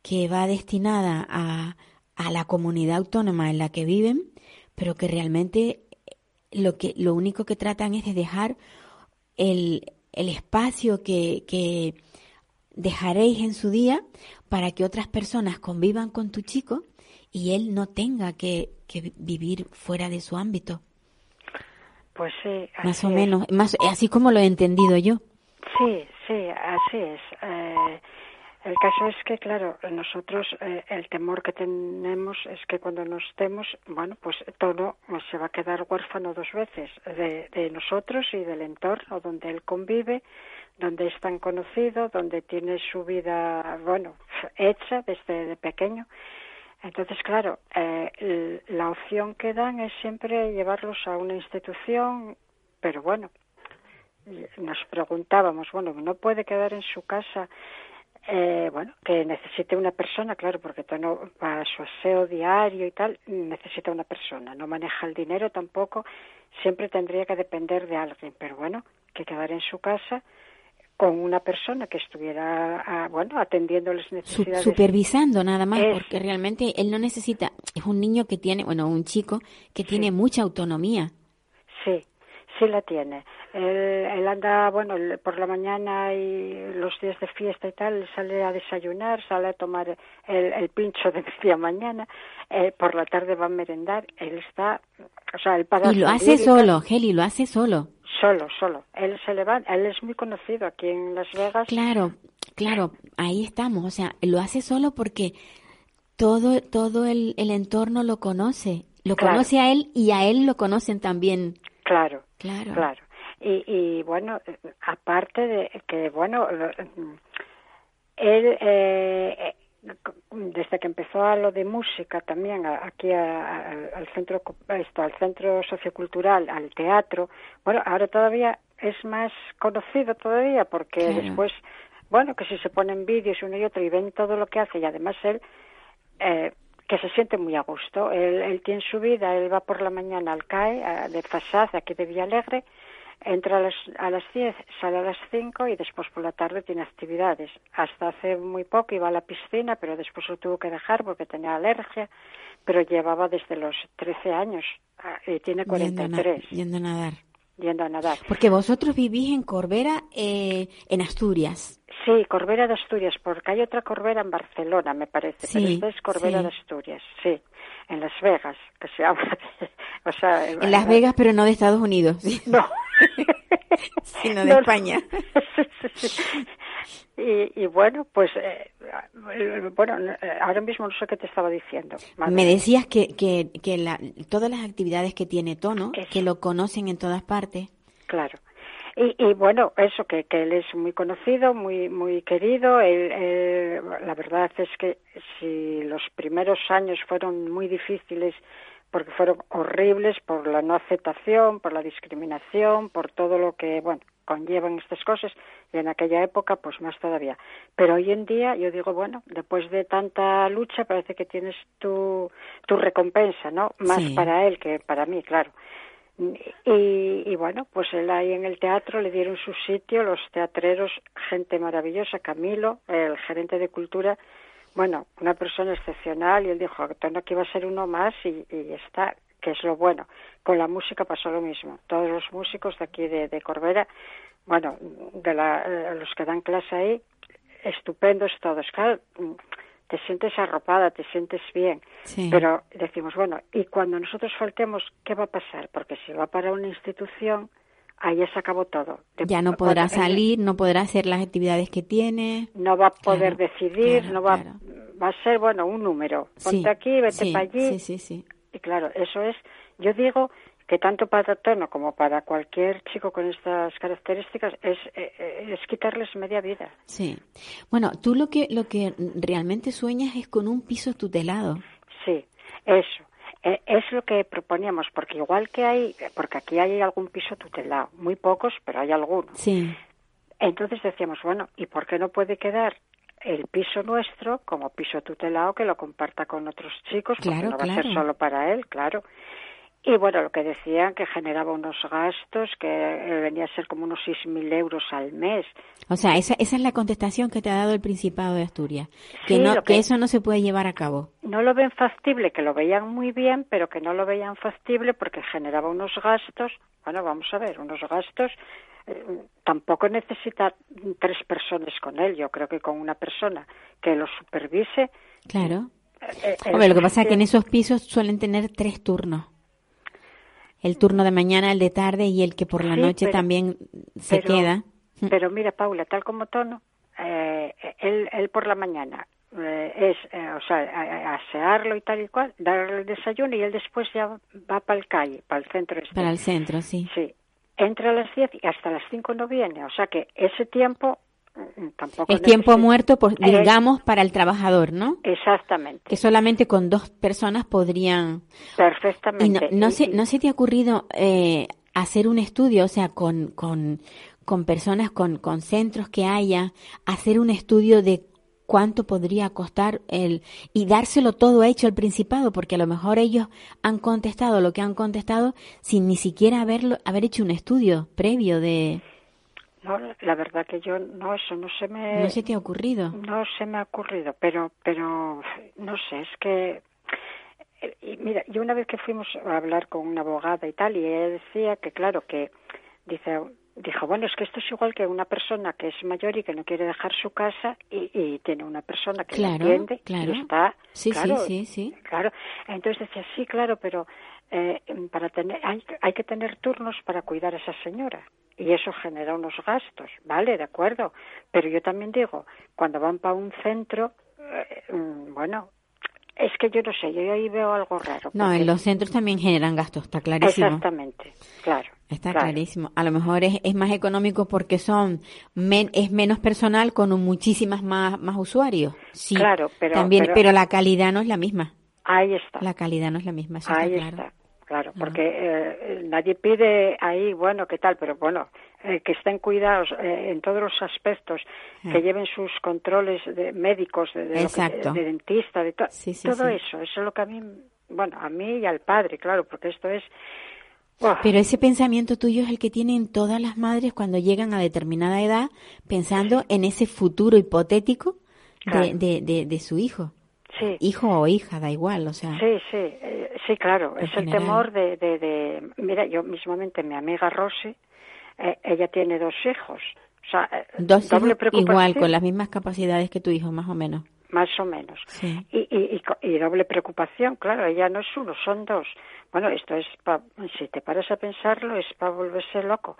que va destinada a, a la comunidad autónoma en la que viven, pero que realmente lo que lo único que tratan es de dejar el, el espacio que, que dejaréis en su día para que otras personas convivan con tu chico y él no tenga que, que vivir fuera de su ámbito. Pues sí. Más o menos, más, así como lo he entendido yo. Sí, sí, así es. Eh, el caso es que, claro, nosotros eh, el temor que tenemos es que cuando nos estemos, bueno, pues todo se va a quedar huérfano dos veces, de, de nosotros y del entorno donde él convive, donde es tan conocido, donde tiene su vida, bueno, hecha desde de pequeño. Entonces, claro, eh, la opción que dan es siempre llevarlos a una institución, pero bueno, nos preguntábamos, bueno, no puede quedar en su casa, eh, bueno, que necesite una persona, claro, porque todo para su aseo diario y tal, necesita una persona, no maneja el dinero tampoco, siempre tendría que depender de alguien, pero bueno, que quedar en su casa con una persona que estuviera, ah, bueno, atendiendo las necesidades. Supervisando nada más, porque realmente él no necesita, es un niño que tiene, bueno, un chico que tiene mucha autonomía. Sí, sí la tiene. Él, anda, bueno, por la mañana y los días de fiesta y tal, sale a desayunar, sale a tomar el, pincho de *laughs* media mañana, eh, por la tarde va a merendar, él está, o sea, él para... Y lo hace solo, Geli, lo hace solo. Solo, solo. Él se levanta, él es muy conocido aquí en Las Vegas. Claro, claro, ahí estamos. O sea, lo hace solo porque todo, todo el, el entorno lo conoce. Lo conoce a él y a él lo conocen también. Claro, claro. claro. Y, y bueno, aparte de que, bueno, él eh, desde que empezó a lo de música también aquí al centro esto, al centro sociocultural al teatro bueno ahora todavía es más conocido todavía porque después bueno que si se ponen vídeos uno y otro y ven todo lo que hace y además él eh, que se siente muy a gusto. Él, él tiene su vida él va por la mañana al CAE de Fasad aquí de Villalegre entra a las, a las 10, sale a las 5 y después por la tarde tiene actividades. Hasta hace muy poco iba a la piscina, pero después lo tuvo que dejar porque tenía alergia, pero llevaba desde los 13 años ah, y tiene 43. Yendo a, nadar. Yendo a nadar. Porque vosotros vivís en Corbera, eh, en Asturias. Sí, Corbera de Asturias, porque hay otra Corbera en Barcelona, me parece, pero esta es Corbera de Asturias, sí, en Las Vegas, que se habla de... *laughs* O sea, en Las Vegas, pero no de Estados Unidos. *laughs* No. *laughs* sino de España. Y, y, bueno, pues eh, bueno, ahora mismo no sé qué te estaba diciendo. Me decías que, que, que la, todas las actividades que tiene Tono, que lo conocen en todas partes. Claro. Y, y, bueno, eso, que, que él es muy conocido, muy muy querido. Él, la verdad es que si los primeros años fueron muy difíciles porque fueron horribles por la no aceptación, por la discriminación, por todo lo que, bueno, conllevan estas cosas y en aquella época pues más todavía. Pero hoy en día yo digo, bueno, después de tanta lucha parece que tienes tu, tu recompensa, ¿no? Más para él que para mí, claro. Y, y, bueno, pues él ahí en el teatro le dieron su sitio, los teatreros, gente maravillosa, Camilo, el gerente de cultura, bueno, una persona excepcional y él dijo que iba a ser uno más y, y está, que es lo bueno. Con la música pasó lo mismo. Todos los músicos de aquí de, de Corbera, bueno, de la, eh, los que dan clase ahí, estupendos todos. Claro, te sientes arropada, te sientes bien. Pero decimos, bueno, y cuando nosotros faltemos, ¿qué va a pasar? Porque si va para una institución, ahí ya se acabó todo. ya no podrá salir, no podrá hacer las actividades que tiene. No va a poder decidir, no va, va a ser, bueno, un número. Ponte aquí, vete para allí. Sí, sí, sí. Y claro, eso es, yo digo que tanto para Tono como para cualquier chico con estas características es, eh, eh, es quitarles media vida. Sí. Bueno, tú lo que, lo que realmente sueñas es con un piso tutelado. Sí, eso. Eh, es lo que proponíamos, porque igual que hay, porque aquí hay algún piso tutelado, muy pocos, pero hay algunos. Sí. Entonces decíamos, bueno, ¿y por qué no puede quedar el piso nuestro como piso tutelado que lo comparta con otros chicos? Porque no va a ser solo para él, claro. Y bueno, lo que decían que generaba unos gastos que venía a ser como unos 6.000 euros al mes. O sea, esa, esa es la contestación que te ha dado el Principado de Asturias, que, Sí, no, que- eso no se puede llevar a cabo. No lo ven factible, que lo veían muy bien, pero que no lo veían factible porque generaba unos gastos. Bueno, vamos a ver, unos gastos. Eh, tampoco necesita tres personas con él. Yo creo que con una persona que lo supervise. Claro. eh, eh, Hombre, lo que pasa es que en esos pisos suelen tener tres turnos. El turno de mañana, el de tarde y el que por la Sí, noche pero- también se pero- queda. *laughs* Pero mira, Paula, tal como tono, eh, él, él por la mañana eh, es, eh, o sea, asearlo y tal y cual, darle el desayuno y él después ya va para el calle, para el centro. este. Para el centro, sí. Sí, entra a las 10 y hasta las 5 no viene, o sea que ese tiempo mm, tampoco Es tiempo muerto, pues, Eh, digamos, para el trabajador, ¿no? Exactamente, Que solamente con dos personas podrían... Y perfectamente. no, no, Y- se, y- ¿no se te ha ocurrido eh, hacer un estudio, o sea, con, con, con personas, con, con centros que haya, hacer un estudio de cuánto podría costar el y dárselo todo hecho al Principado, porque a lo mejor ellos han contestado lo que han contestado sin ni siquiera haberlo, haber hecho un estudio previo de... No, la verdad que yo, no, eso no se me... ¿No se te ha ocurrido? No se me ha ocurrido, pero, pero no sé, es que y mira, yo una vez que fuimos a hablar con una abogada y tal, y ella decía que claro que dice dijo bueno es que esto es igual que una persona que es mayor y que no quiere dejar su casa y, y tiene una persona que Claro, la atiende claro. y está Sí, claro, sí, sí, sí. claro entonces decía sí claro pero eh, para tener hay, hay que tener turnos para cuidar a esa señora y eso genera unos gastos vale de acuerdo pero yo también digo cuando van para un centro eh, mm, bueno es que yo no sé yo ahí veo algo raro No, porque- en los centros también generan gastos, está clarísimo. exactamente claro Está claro. clarísimo. A lo mejor es, es más económico porque son men- es menos personal con muchísimas más, más usuarios. Sí, Claro, pero- también, pero- pero, la calidad no es la misma. ahí está La calidad no es la misma. Eso Ahí está claro. está, claro, porque eh, nadie pide ahí, bueno, qué tal, pero bueno, eh, que estén cuidados eh, en todos los aspectos, que Ah. lleven sus controles de médicos, de, de que- de dentista, de to- Sí, sí, todo eso, eso es lo que a mí, bueno, a mí y al padre, claro, porque esto es... ¡buah! Pero ese pensamiento tuyo es el que tienen todas las madres cuando llegan a determinada edad, pensando en ese futuro hipotético de, Claro. de, de, de su hijo. sí, Hijo o hija, da igual, o sea. Sí, sí, eh, sí, claro. Es el temor de, de, de- Mira, yo mismamente, mi amiga Rosy, eh, ella tiene dos hijos. O sea, eh, Dos doble hijos igual, con las mismas capacidades que tu hijo, más o menos. Más o menos. Sí. Y, y, y, doble preocupación, claro, ella no es uno, son dos. Bueno, esto es, pa- si te paras a pensarlo, es para volverse loco.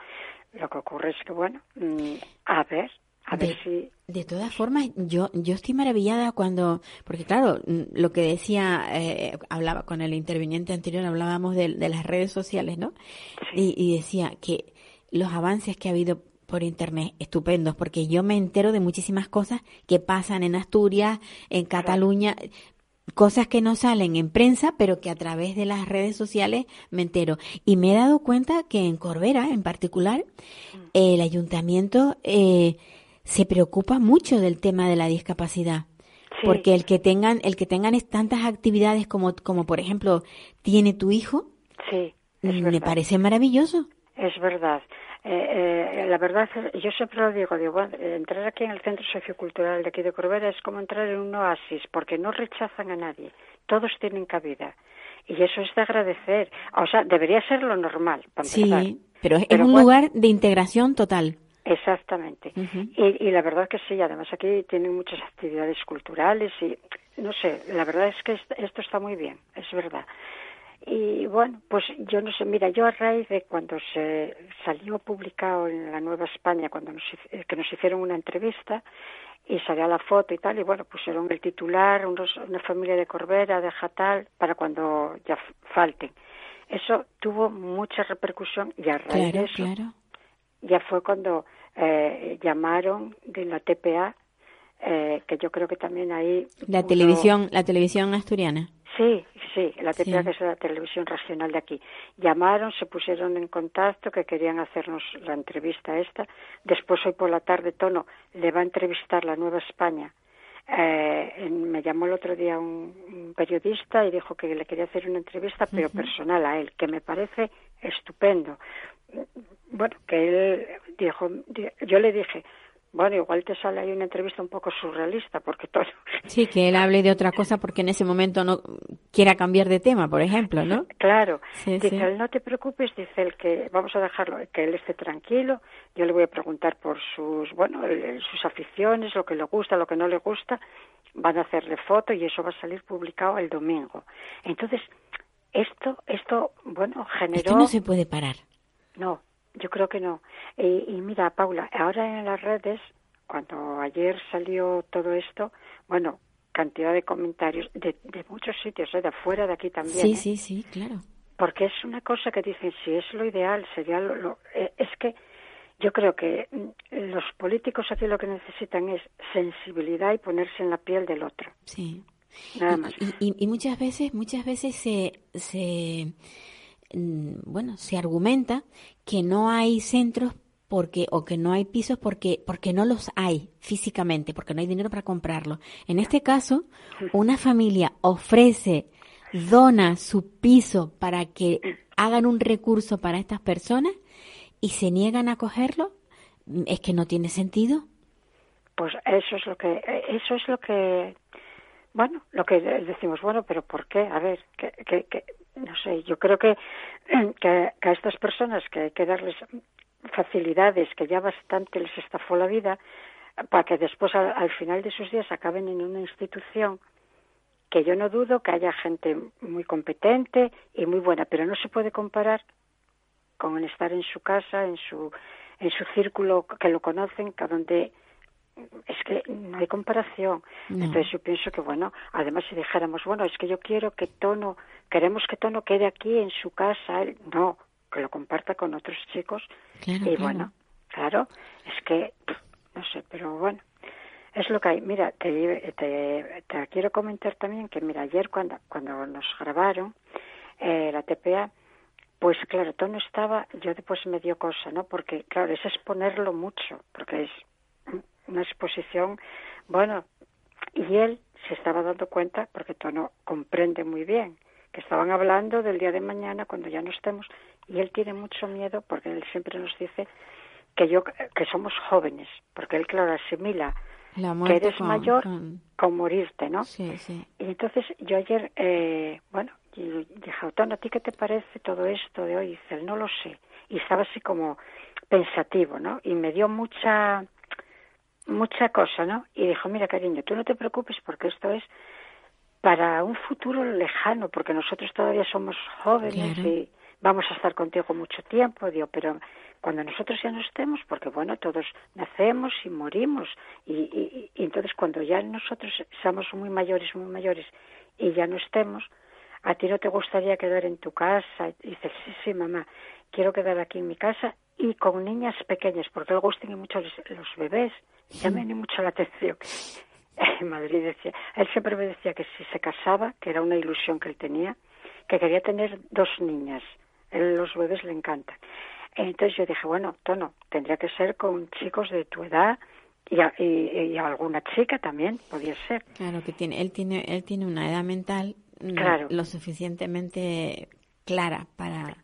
Lo que ocurre es que, bueno, mm, a ver, a ver si... de todas formas, yo, yo estoy maravillada cuando, porque claro, mm, lo que decía, eh, hablaba con el interviniente anterior, hablábamos de, de las redes sociales, ¿no? Y, y decía que los avances que ha habido por internet, estupendos, porque yo me entero de muchísimas cosas que pasan en Asturias, en Cataluña, cosas que no salen en prensa, pero que a través de las redes sociales me entero. Y me he dado cuenta que en Corbera, en particular, el ayuntamiento eh, se preocupa mucho del tema de la discapacidad. Sí. Porque el que tengan, el que tengan tantas actividades como, como por ejemplo tiene tu hijo, Sí, me parece maravilloso. Es verdad. Eh, eh, la verdad, yo siempre lo digo, digo, bueno, entrar aquí en el Centro Sociocultural de aquí de Corbera es como entrar en un oasis, porque no rechazan a nadie, todos tienen cabida. Y eso es de agradecer. O sea, debería ser lo normal, para empezar. Sí, pero es, Pero un bueno, lugar de integración total. Exactamente. Y, y la verdad que sí, además aquí tienen muchas actividades culturales y, no sé, la verdad es que est- esto está muy bien, es verdad. Y bueno, pues yo no sé, mira, yo a raíz de cuando se salió publicado en la Nueva España, cuando nos, eh, que nos hicieron una entrevista y salía la foto y tal, y bueno, pusieron el titular, unos, una familia de Corbera, de Jatal, para cuando ya falten. Eso tuvo mucha repercusión y a raíz de Claro, eso claro. ya fue cuando eh, llamaron de la TPA, eh, que yo creo que también ahí... La televisión, la televisión asturiana. Sí, sí, la TPA, Sí. que es la televisión regional de aquí. Llamaron, se pusieron en contacto, que querían hacernos la entrevista esta. Después, hoy por la tarde, Tono le va a entrevistar la Nueva España. Eh, en- me llamó el otro día un, un un periodista y dijo que le quería hacer una entrevista, pero personal a él, que me parece estupendo. Bueno, que él dijo, yo le dije, bueno, igual te sale ahí una entrevista un poco surrealista, porque todo... Sí, que él hable de otra cosa porque en ese momento no quiera cambiar de tema, por ejemplo, ¿no? *laughs* Claro. dice él, no te preocupes, dice él que vamos a dejarlo, que él esté tranquilo. Yo le voy a preguntar por sus, bueno, sus aficiones, lo que le gusta, lo que no le gusta. Van a hacerle foto y eso va a salir publicado el domingo. Entonces, esto, esto, bueno, generó... Esto no se puede parar. No, yo creo que no. Y, mira, Paula, ahora en las redes, cuando ayer salió todo esto, bueno, cantidad de comentarios de, de muchos sitios, ¿eh? de afuera de aquí también. Sí, ¿eh? sí, sí, claro. Porque es una cosa que dicen, si es lo ideal, sería lo... Eh, es que yo creo que mm, los políticos aquí lo que necesitan es sensibilidad y ponerse en la piel del otro. Sí. Nada más. Y, y, muchas veces, muchas veces se, se bueno, se argumenta que no hay centros porque o que no hay pisos porque porque no los hay físicamente, porque no hay dinero para comprarlos. En este caso, una familia ofrece, dona su piso para que hagan un recurso para estas personas y se niegan a cogerlo, es que no tiene sentido. Pues eso es lo que eso es lo que bueno, lo que decimos, bueno, pero ¿por qué? A ver, que, que, no sé, yo creo *clears throat* que, que, a estas personas que hay que darles facilidades, que ya bastante les estafó la vida, para que después al, final de sus días acaben en una institución que yo no dudo que haya gente muy competente y muy buena, pero no se puede comparar con estar en su casa, en su en su círculo que lo conocen, que donde es que no hay comparación. Entonces yo pienso que, bueno, además si dijéramos, bueno, es que yo quiero que Tono, queremos que Tono quede aquí en su casa, no, que lo comparta con otros chicos. y bueno, claro, es que, no sé, pero bueno, es lo que hay. Mira, te, te, te quiero comentar también que, mira, ayer cuando, cuando nos grabaron eh, la TPA, pues claro, Tono estaba, yo después me dio cosa, ¿no? Porque, claro, es exponerlo mucho, porque es una exposición, bueno, y él se estaba dando cuenta, porque Tono comprende muy bien, que estaban hablando del día de mañana cuando ya no estemos, y él tiene mucho miedo porque él siempre nos dice que yo que somos jóvenes, porque él claro asimila que eres mayor con... morirte, ¿no? Sí, sí. Y entonces yo ayer, eh, bueno, dije, Tono, ¿a ti qué te parece todo esto de hoy? Y dice, él no lo sé. Y estaba así como pensativo, ¿no? Y me dio mucha mucha cosa, ¿no? Y dijo, mira, cariño, tú no te preocupes porque esto es para un futuro lejano, porque nosotros todavía somos jóvenes y vamos a estar contigo mucho tiempo, digo, pero cuando nosotros ya no estemos, porque bueno, todos nacemos y morimos, y, y, y entonces cuando ya nosotros seamos muy mayores, muy mayores, y ya no estemos, ¿a ti no te gustaría quedar en tu casa? Y dices, sí, sí, mamá, quiero quedar aquí en mi casa y con niñas pequeñas, porque le gustan mucho los, los bebés llamen mucho la atención. *laughs* En Madrid decía, él siempre me decía que si se casaba, que era una ilusión que él tenía, que quería tener dos niñas. Él los bebés le encantan. Entonces yo dije, bueno, Tono, tendría que ser con chicos de tu edad y, y, alguna chica también, podía ser. Claro que tiene, él tiene, él tiene una edad mental mm, lo suficientemente clara para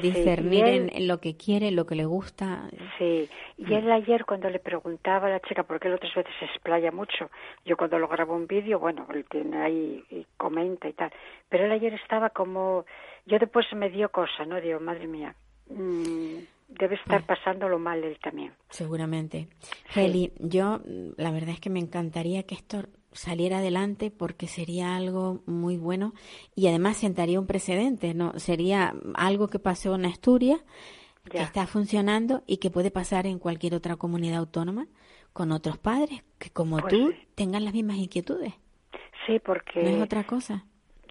discernir en, lo que quiere, lo que le gusta. Sí, y mm. él ayer cuando le preguntaba a la chica, porque él otras veces se explaya mucho, yo cuando lo grabo un vídeo, bueno, él tiene ahí y comenta y tal, pero él ayer estaba como, yo después me dio cosa, ¿no? Digo, madre mía, mmm, debe estar pasándolo mal él también. Seguramente. Heli, yo la verdad es que me encantaría que esto saliera adelante porque sería algo muy bueno y además sentaría un precedente, ¿no? Sería algo que pasó en Asturias, que está funcionando y que puede pasar en cualquier otra comunidad autónoma con otros padres que como pues tú tengan las mismas inquietudes. Sí, porque... No es otra cosa.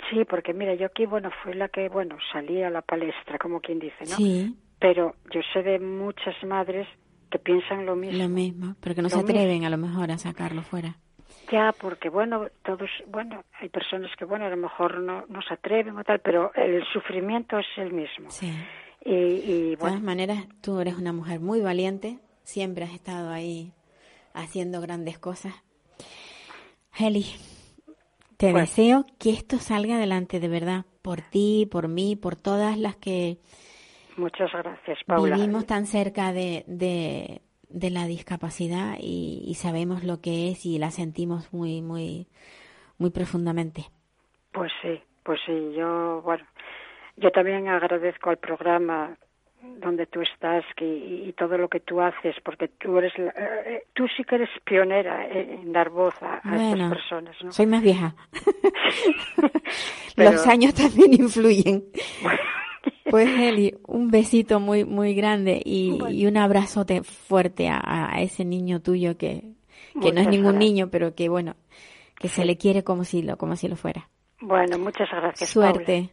Sí, porque mira, yo aquí, bueno, fui la que, bueno, salí a la palestra, como quien dice, ¿no? Sí. Pero yo sé de muchas madres que piensan lo mismo. Lo mismo, pero que no se atreven a lo mejor a sacarlo fuera. Ya, porque bueno, todos, bueno, hay personas que bueno, a lo mejor no, no se atreven o tal, pero el sufrimiento es el mismo. Sí. Y, y De todas maneras, tú eres una mujer muy valiente, siempre has estado ahí haciendo grandes cosas. Heli, Te deseo que esto salga adelante de verdad, por ti, por mí, por todas las que Muchas gracias, Paula. vivimos tan cerca de, de, de la discapacidad y, y sabemos lo que es y la sentimos muy, muy, muy profundamente. Pues sí, pues sí, yo, bueno, yo también agradezco al programa donde tú estás que, y, y todo lo que tú haces, porque tú eres, la- eh, tú sí que eres pionera en, dar voz a, a Bueno, estas personas, ¿no? soy más vieja. *laughs* Pero- Los años también influyen. Pues Eli, un besito muy muy grande y, y un abrazote fuerte a, a ese niño tuyo que, que no es ningún gracias. niño, pero que bueno, que se le quiere como si lo como si lo fuera. Bueno, muchas gracias. Suerte.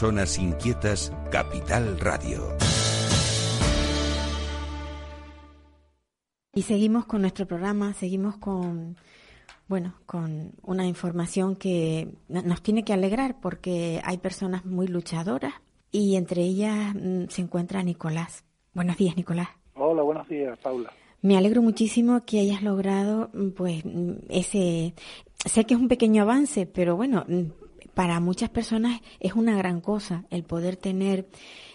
Personas inquietas, Capital Radio. Y seguimos con nuestro programa, seguimos con, bueno, con una información que no- nos tiene que alegrar porque hay personas muy luchadoras y entre ellas mm, se encuentra Nicolás. Buenos días, Nicolás. Hola, buenos días, Paula. Me alegro muchísimo que hayas logrado, mm, pues, mm, ese, sé que es un pequeño avance, pero bueno, para muchas personas es una gran cosa el poder tener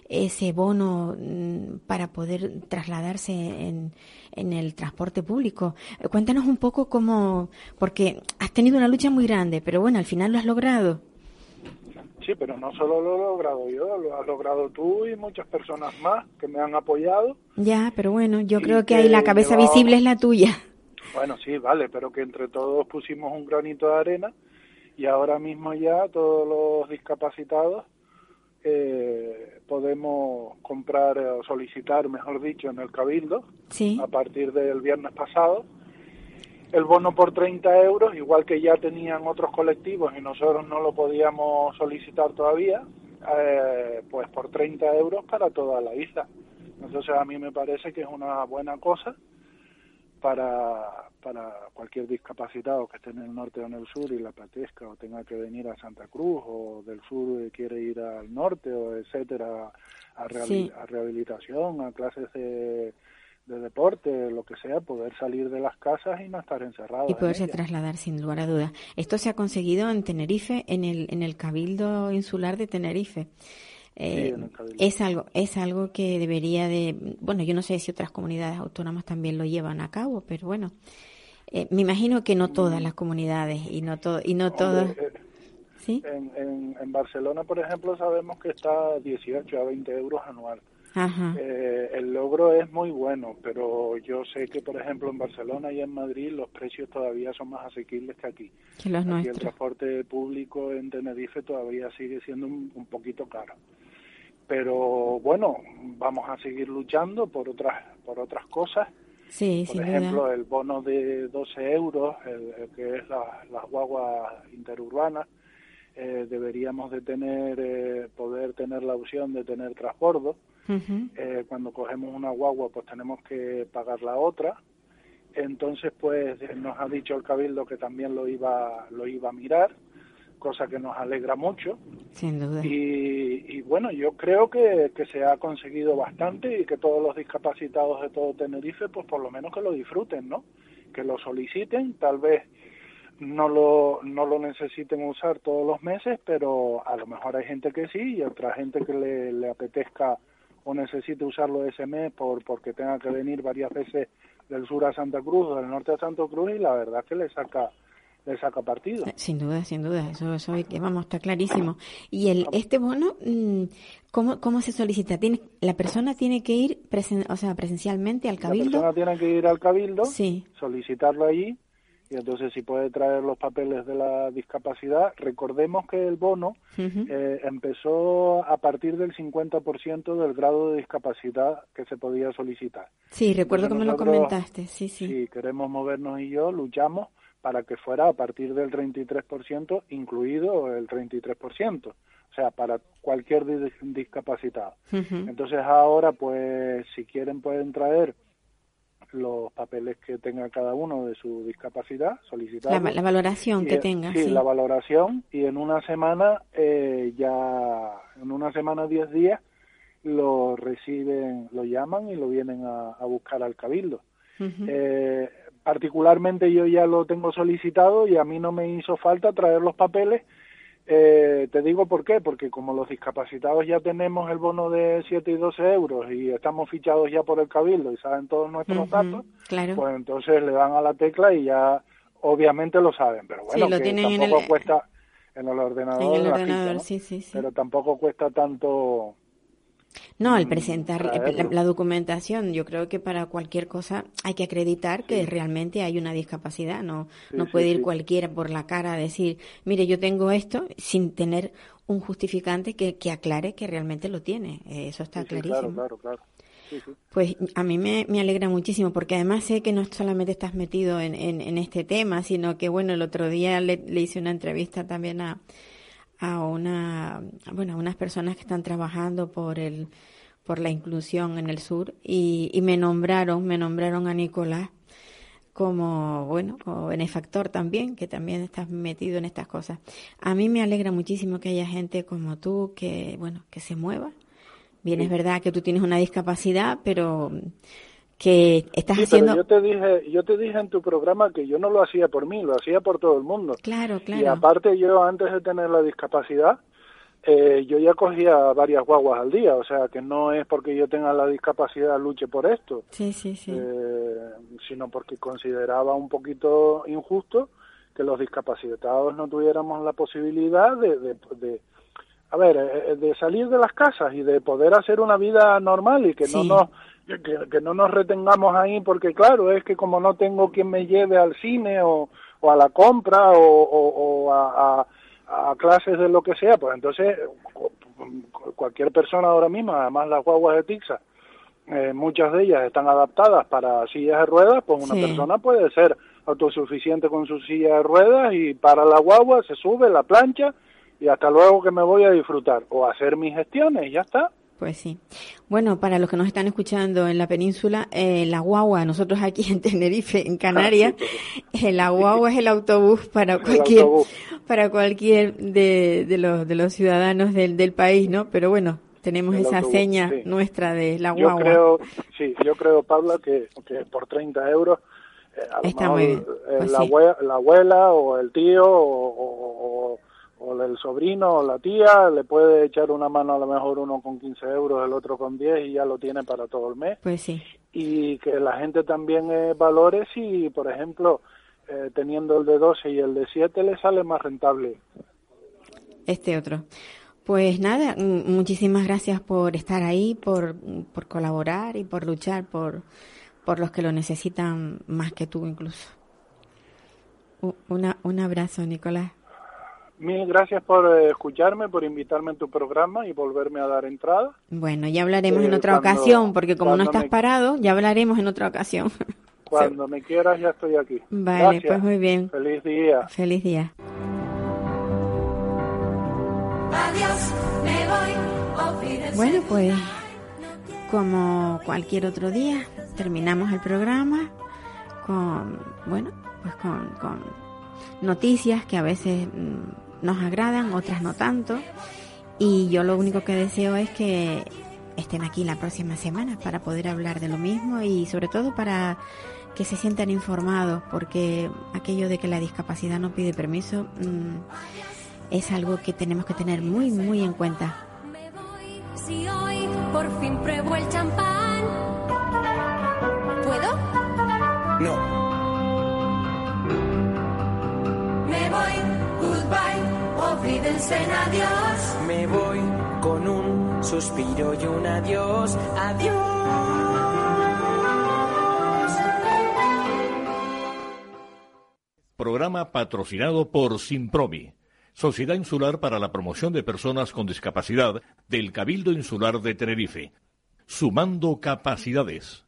ese bono mm, para poder trasladarse en, en el transporte público. Eh, Cuéntanos un poco cómo, porque has tenido una lucha muy grande, pero bueno, al final lo has logrado. Sí, pero no solo lo he logrado yo, lo has logrado tú y muchas personas más que me han apoyado. Ya, pero bueno, yo creo que que ahí la cabeza llevaba- visible es la tuya. Bueno, sí, vale, pero que entre todos pusimos un granito de arena y ahora mismo ya todos los discapacitados eh, podemos comprar o solicitar, mejor dicho, en el Cabildo Sí. a partir del viernes pasado el bono por 30 euros, igual que ya tenían otros colectivos y nosotros no lo podíamos solicitar todavía, eh, pues por 30 euros para toda la isla. Entonces a mí me parece que es una buena cosa para, para cualquier discapacitado que esté en el norte o en el sur y le apetezca o tenga que venir a Santa Cruz o del sur quiere ir al norte o etcétera a, Sí. a rehabilitación, a clases de, de deporte, lo que sea, poder salir de las casas y no estar encerrados. y poderse trasladar sin lugar a dudas. Esto se ha conseguido en Tenerife, en el, en el Cabildo Insular de Tenerife. Eh, es algo es algo que debería de bueno yo no sé si otras comunidades autónomas también lo llevan a cabo pero bueno eh, me imagino que no todas las comunidades y no todo y no todos Hombre, eh, sí en, en, en Barcelona, por ejemplo, sabemos que está 18 a 20 euros anual. ajá Eh, el logro es muy bueno, pero yo sé que, por ejemplo, en Barcelona y en Madrid los precios todavía son más asequibles que aquí. que los Aquí el transporte público en Tenerife todavía sigue siendo un, un poquito caro. Pero bueno, vamos a seguir luchando por otras por otras cosas. Sí Por ejemplo, duda el bono de 12 euros, el, el que es la- las guaguas interurbanas, eh, deberíamos de tener eh, poder tener la opción de tener transbordo. Eh, cuando cogemos una guagua, pues tenemos que pagar la otra. Entonces, pues nos ha dicho el cabildo que también lo iba lo iba a mirar, cosa que nos alegra mucho. sin duda Y, y bueno, yo creo que, que se ha conseguido bastante y que todos los discapacitados de todo Tenerife, pues por lo menos que lo disfruten, ¿no? Que lo soliciten, tal vez no lo, no lo necesiten usar todos los meses, pero a lo mejor hay gente que sí y otra gente que le, le apetezca o necesite usarlo ese mes por, porque tenga que venir varias veces del sur a Santa Cruz o del norte a Santa Cruz y la verdad que le saca le saca partido. Sin duda, sin duda, eso, eso que vamos, está clarísimo. Y el este bono, mm, ¿cómo, cómo se solicita? ¿Tiene, ¿La persona tiene que ir o sea, presencialmente al cabildo? La persona tiene que ir al cabildo, sí. solicitarlo allí y entonces si puede traer los papeles de la discapacidad. Recordemos que el bono eh, empezó a partir del 50% del grado de discapacidad que se podía solicitar. Sí, recuerdo que me lo comentaste, sí, sí. Si queremos movernos y yo, luchamos para que fuera a partir del 33%, incluido el 33%, o sea, para cualquier discapacitado. Entonces ahora, pues, si quieren pueden traer los papeles que tenga cada uno de su discapacidad, solicitar la, valoración que tenga. Sí, la valoración y en una semana, eh, ya en una semana, diez días, lo reciben, lo llaman y lo vienen a, buscar al cabildo. eh, particularmente yo ya lo tengo solicitado y a mí no me hizo falta traer los papeles. Eh, te digo por qué, porque como los discapacitados ya tenemos el bono de 7 y 12 euros y estamos fichados ya por el Cabildo y saben todos nuestros datos, pues entonces le dan a la tecla y ya obviamente lo saben, pero bueno, que tampoco cuesta en el ordenador, pero tampoco cuesta tanto no, al presentar la, documentación, yo creo que para cualquier cosa hay que acreditar que realmente hay una discapacidad. No, no puede ir cualquiera por la cara a decir, mire, yo tengo esto, sin tener un justificante que, que aclare que realmente lo tiene. Eso está clarísimo. Claro, claro, Pues a mí me, me, alegra muchísimo porque además sé que no solamente estás metido en, en, este tema, sino que, bueno, el otro día le hice una entrevista también a a una, bueno, a unas personas que están trabajando por el, por la inclusión en el sur y, y me nombraron, me nombraron a Nicolás como, bueno, como benefactor también, que también estás metido en estas cosas. A mí me alegra muchísimo que haya gente como tú que, bueno, que se mueva. Bien, es verdad que tú tienes una discapacidad, pero que estás haciendo. yo te dije, yo te dije en tu programa que yo no lo hacía por mí, lo hacía por todo el mundo. Claro, claro. Y aparte yo antes de tener la discapacidad, eh, yo ya cogía varias guaguas al día, o sea que no es porque yo tenga la discapacidad luche por esto, sí, sí, sí. Eh, sino porque consideraba un poquito injusto que los discapacitados no tuviéramos la posibilidad de, de, de a ver, eh, de salir de las casas y de poder hacer una vida normal y que no nos que, no nos retengamos ahí porque claro es que como no tengo quien me lleve al cine o, o a la compra o, o, a, a, clases de lo que sea pues entonces cualquier persona ahora mismo además las guaguas de Tixa eh, muchas de ellas están adaptadas para sillas de ruedas pues una persona puede ser autosuficiente con su silla de ruedas y para la guagua se sube la plancha y hasta luego que me voy a disfrutar o hacer mis gestiones y ya está pues sí. Bueno, para los que nos están escuchando en la península, eh, la guagua, nosotros aquí en Tenerife, en Canarias, ah, la guagua es el autobús para cualquier, para cualquier de, de, los, de los ciudadanos del, del país, ¿no? Pero bueno, tenemos esa seña nuestra de la guagua. Yo creo, sí, yo creo, Pablo, que, que por 30 euros eh, Está muy bien. Eh, pues la, abuela, la, abuela, o el tío o, o el sobrino o la tía le puede echar una mano a lo mejor uno con 15 euros, el otro con 10 y ya lo tiene para todo el mes. Pues sí. Y que la gente también eh, valore si, por ejemplo, eh, teniendo el de 12 y el de 7 le sale más rentable. Este otro. Pues nada, muchísimas gracias por estar ahí, por, por colaborar y por luchar por, por los que lo necesitan más que tú incluso. Una, un abrazo, Nicolás. Mil gracias por eh, escucharme, por invitarme en tu programa y volverme a dar entrada. Bueno, ya hablaremos en eh, otra ocasión, porque como no estás parado, ya hablaremos en otra ocasión. *laughs* Cuando me quieras, ya estoy aquí. Vale, pues muy bien. Feliz día. Feliz día. Bueno, pues como cualquier otro día, terminamos el programa con, bueno, pues con, con noticias que a veces mm, nos agradan, otras no tanto. Y yo lo único que deseo es que estén aquí la próxima semana para poder hablar de lo mismo y sobre todo para que se sientan informados, porque aquello de que la discapacidad no pide permiso mm, es algo que tenemos que tener muy, muy en cuenta. si hoy por fin pruebo el champán. ¿Puedo? No. Cuídense en adiós. Me voy con un suspiro y un adiós. Adiós. Programa patrocinado por Simpromi, Sociedad Insular para la Promoción de Personas con Discapacidad del Cabildo Insular de Tenerife. Sumando capacidades.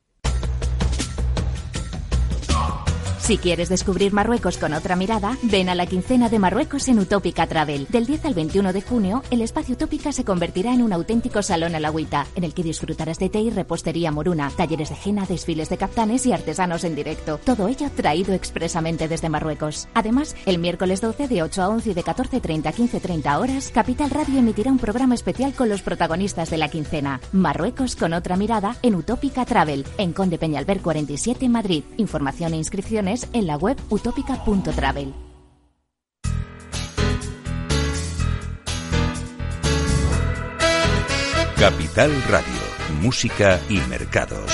Si quieres descubrir Marruecos con otra mirada, ven a la quincena de Marruecos en Utópica Travel. Del 10 al 21 de junio, el espacio Utópica se convertirá en un auténtico salón a la agüita, en el que disfrutarás de té y repostería moruna, talleres de jena, desfiles de captanes y artesanos en directo. Todo ello traído expresamente desde Marruecos. Además, el miércoles 12 de 8 a 11 y de 14.30 a 15.30 horas, Capital Radio emitirá un programa especial con los protagonistas de la quincena. Marruecos con otra mirada en Utópica Travel, en Conde Peñalver 47, Madrid. Información e inscripciones en la web utópica.travel. Capital Radio, Música y Mercados.